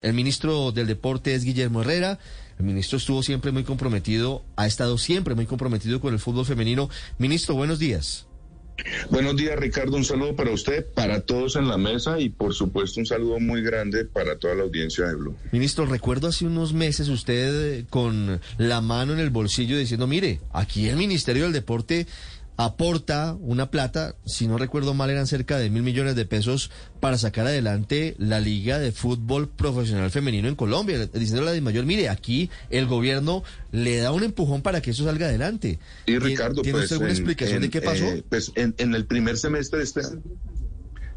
El ministro del Deporte es Guillermo Herrera. El ministro estuvo siempre muy comprometido, ha estado siempre muy comprometido con el fútbol femenino. Ministro, buenos días. Buenos días, Ricardo. Un saludo para usted, para todos en la mesa y, por supuesto, un saludo muy grande para toda la audiencia de Blue. Ministro, recuerdo hace unos meses usted con la mano en el bolsillo diciendo, mire, aquí el Ministerio del Deporte aporta una plata, si no recuerdo mal eran cerca de mil millones de pesos para sacar adelante la Liga de Fútbol Profesional Femenino en Colombia, diciendo la de mayor, mire, aquí el gobierno le da un empujón para que eso salga adelante. Y Ricardo, ¿tiene usted alguna pues, explicación de qué pasó? eh, pues en, en el primer semestre de este año.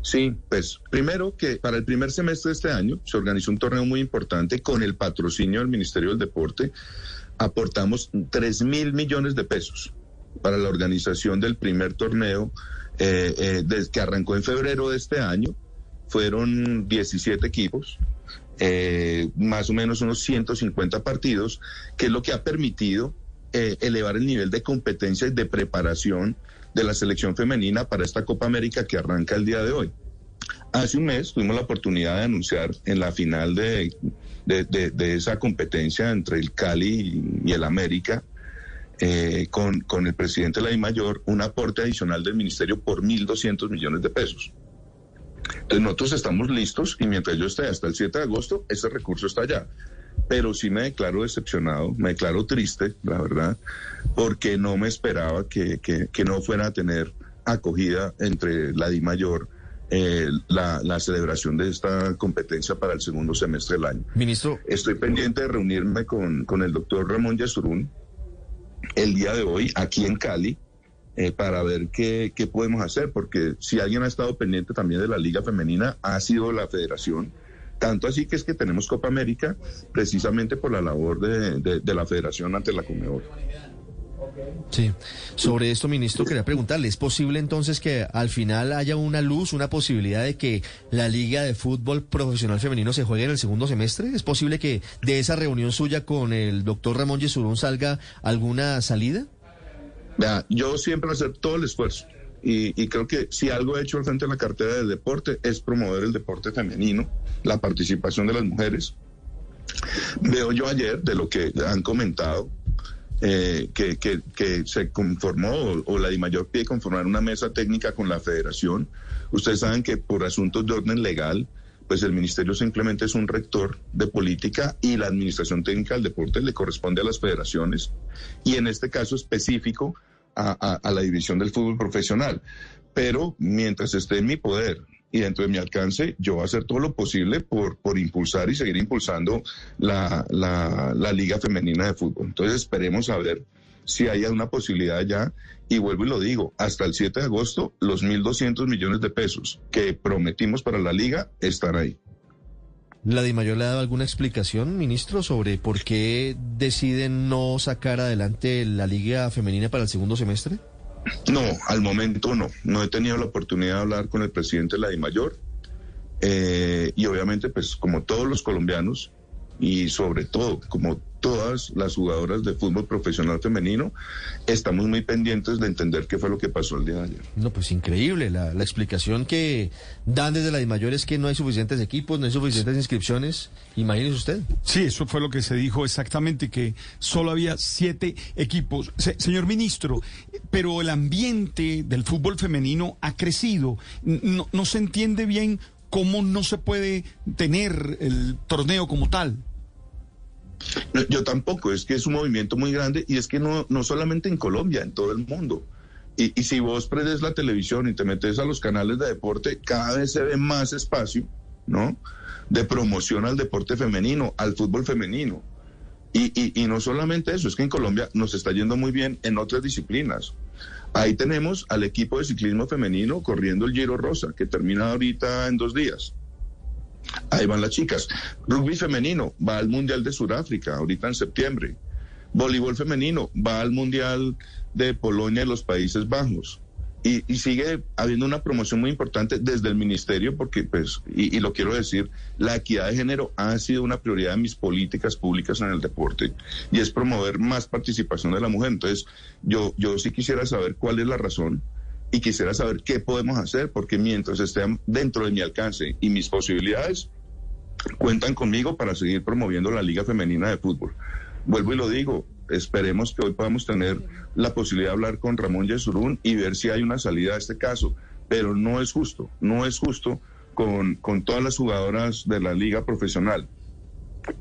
Sí, pues primero que para el primer semestre de este año se organizó un torneo muy importante con el patrocinio del Ministerio del Deporte. Aportamos 3 mil millones de pesos para la organización del primer torneo eh, eh, que arrancó en febrero de este año. Fueron 17 equipos, eh, más o menos unos 150 partidos, que es lo que ha permitido elevar el nivel de competencia y de preparación de la selección femenina para esta Copa América que arranca el día de hoy. Hace un mes tuvimos la oportunidad de anunciar en la final de, de, esa competencia entre el Cali y el América, eh, con, con, el presidente de la DIMAYOR, un aporte adicional del ministerio por 1.200 millones de pesos. Entonces nosotros estamos listos y mientras yo esté hasta el 7 de agosto, ese recurso está allá. Pero sí me declaro decepcionado, me declaro triste, la verdad, porque no me esperaba que, que, que no fuera a tener acogida entre la DIMAYOR eh, la, la, celebración de esta competencia para el segundo semestre del año. Ministro. Estoy pendiente de reunirme con, con el doctor Ramón Yesurún el día de hoy aquí en Cali eh, para ver qué, podemos hacer, porque si alguien ha estado pendiente también de la Liga Femenina, ha sido la federación. Tanto así que es que tenemos Copa América precisamente por la labor de, la federación ante la Conmebol. Sí, sobre esto, ministro, quería preguntarle, ¿es posible entonces que al final haya una luz, una posibilidad de que la Liga de Fútbol Profesional Femenino se juegue en el segundo semestre? ¿Es posible que de esa reunión suya con el doctor Ramón Yesurún salga alguna salida? Vea, yo siempre voy a hacer todo el esfuerzo. Y, y, creo que si algo he hecho al frente de la cartera del deporte es promover el deporte femenino, la participación de las mujeres. Veo yo ayer de lo que han comentado, eh, que, que, que, se conformó o, la DIMAYOR pide conformar una mesa técnica con la federación. Ustedes saben que por asuntos de orden legal, pues el ministerio simplemente es un rector de política y la administración técnica del deporte le corresponde a las federaciones y en este caso específico a, a, a la división del fútbol profesional. Pero mientras esté en mi poder y dentro de mi alcance, yo voy a hacer todo lo posible por, por impulsar y seguir impulsando la, la, Liga Femenina de Fútbol. Entonces esperemos a ver si hay una posibilidad ya. Y vuelvo y lo digo, hasta el 7 de agosto, los 1.200 millones de pesos que prometimos para la Liga están ahí. ¿La DIMAYOR le ha dado alguna explicación, ministro, sobre por qué deciden no sacar adelante la Liga Femenina para el segundo semestre? No, al momento no. No he tenido la oportunidad de hablar con el presidente de la. Eh, y obviamente, pues como todos los colombianos y sobre todo como todas las jugadoras de fútbol profesional femenino, estamos muy pendientes de entender qué fue lo que pasó el día de ayer. No, pues increíble. La, la explicación que dan desde la DIMAYOR es que no hay suficientes equipos, no hay suficientes inscripciones. Imagínese usted. Sí, eso fue lo que se dijo exactamente, que solo había siete equipos. Se, señor ministro, pero el ambiente del fútbol femenino ha crecido. No, no se entiende bien cómo no se puede tener el torneo como tal. No, yo tampoco, es que es un movimiento muy grande y es que no, no solamente en Colombia, en todo el mundo. Y, y, si vos prendes la televisión y te metes a los canales de deporte, cada vez se ve más espacio, ¿no? De promoción al deporte femenino, al fútbol femenino. Y, y, y, no solamente eso, es que en Colombia nos está yendo muy bien en otras disciplinas. Ahí tenemos al equipo de ciclismo femenino corriendo el Giro Rosa, que termina ahorita en dos días. Ahí van las chicas. Rugby femenino va al Mundial de Sudáfrica, ahorita en septiembre. Voleibol femenino va al Mundial de Polonia y los Países Bajos. Y, y, sigue habiendo una promoción muy importante desde el ministerio, porque, pues, y, y, lo quiero decir, la equidad de género ha sido una prioridad de mis políticas públicas en el deporte y es promover más participación de la mujer. Entonces, yo, yo sí quisiera saber cuál es la razón y quisiera saber qué podemos hacer, porque mientras esté dentro de mi alcance y mis posibilidades, cuentan conmigo para seguir promoviendo la Liga Femenina de Fútbol. Vuelvo y lo digo, esperemos que hoy podamos tener la posibilidad de hablar con Ramón Yesurún y ver si hay una salida a este caso. Pero no es justo, no es justo con, con todas las jugadoras de la liga profesional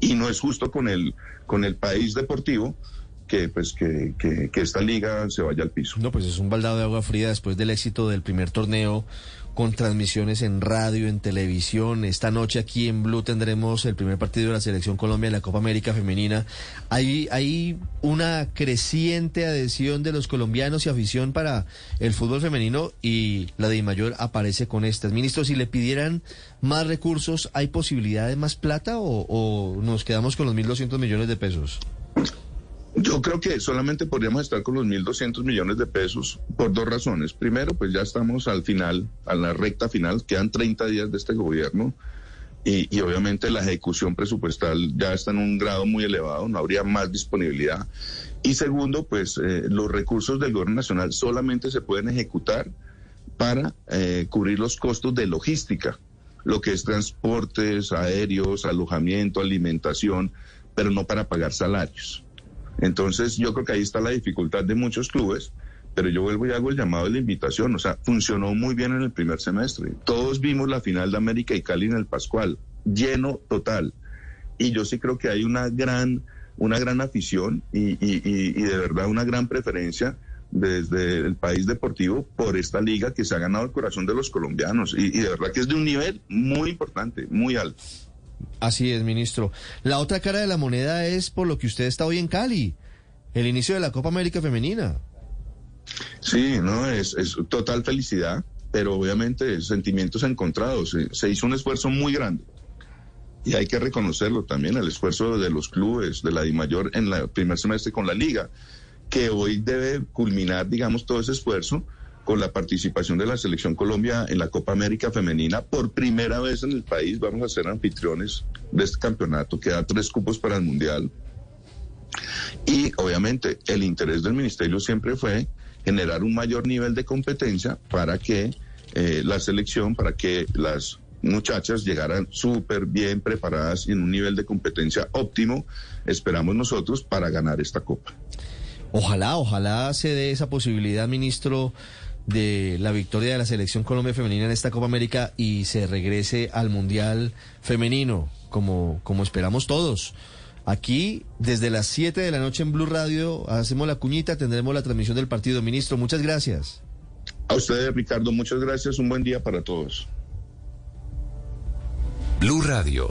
y no es justo con el, con el país deportivo que pues que, que, que, esta liga se vaya al piso. No, pues es un baldado de agua fría después del éxito del primer torneo con transmisiones en radio, en televisión. Esta noche aquí en Blue tendremos el primer partido de la Selección Colombia en la Copa América Femenina. Hay, hay una creciente adhesión de los colombianos y afición para el fútbol femenino y la de Mayor aparece con estas. Ministro, si le pidieran más recursos, ¿hay posibilidad de más plata o, o nos quedamos con los 1.200 millones de pesos? Yo creo que solamente podríamos estar con los 1.200 millones de pesos por dos razones. Primero, pues ya estamos al final, a la recta final, quedan 30 días de este gobierno y, obviamente la ejecución presupuestal ya está en un grado muy elevado, no habría más disponibilidad. Y segundo, pues eh, los recursos del gobierno nacional solamente se pueden ejecutar para eh, cubrir los costos de logística, lo que es transportes aéreos, alojamiento, alimentación, pero no para pagar salarios. Entonces yo creo que ahí está la dificultad de muchos clubes, pero yo vuelvo y hago el llamado de la invitación, o sea, funcionó muy bien en el primer semestre. Todos vimos la final de América y Cali en el Pascual, lleno total. Y yo sí creo que hay una gran, una gran afición y, y, y, y de verdad una gran preferencia desde el país deportivo por esta liga que se ha ganado el corazón de los colombianos y, y de verdad que es de un nivel muy importante, muy alto. Así es, ministro. La otra cara de la moneda es por lo que usted está hoy en Cali, el inicio de la Copa América Femenina. Sí, no, es, total felicidad, pero obviamente sentimientos encontrados. Se, se, hizo un esfuerzo muy grande. Y hay que reconocerlo también, el esfuerzo de los clubes, de la DIMAYOR en el primer semestre con la liga, que hoy debe culminar, digamos, todo ese esfuerzo con la participación de la Selección Colombia en la Copa América Femenina. Por primera vez en el país vamos a ser anfitriones de este campeonato que da tres cupos para el Mundial. Y obviamente el interés del Ministerio siempre fue generar un mayor nivel de competencia para que eh, la selección, para que las muchachas llegaran súper bien preparadas y en un nivel de competencia óptimo, esperamos nosotros, para ganar esta Copa. Ojalá, ojalá se dé esa posibilidad, ministro, de la victoria de la selección Colombia femenina en esta Copa América y se regrese al Mundial femenino, como, como esperamos todos. Aquí, desde las 7 de la noche en Blue Radio, hacemos la cuñita, tendremos la transmisión del partido. Ministro, muchas gracias. A ustedes, Ricardo, muchas gracias. Un buen día para todos. Blue Radio.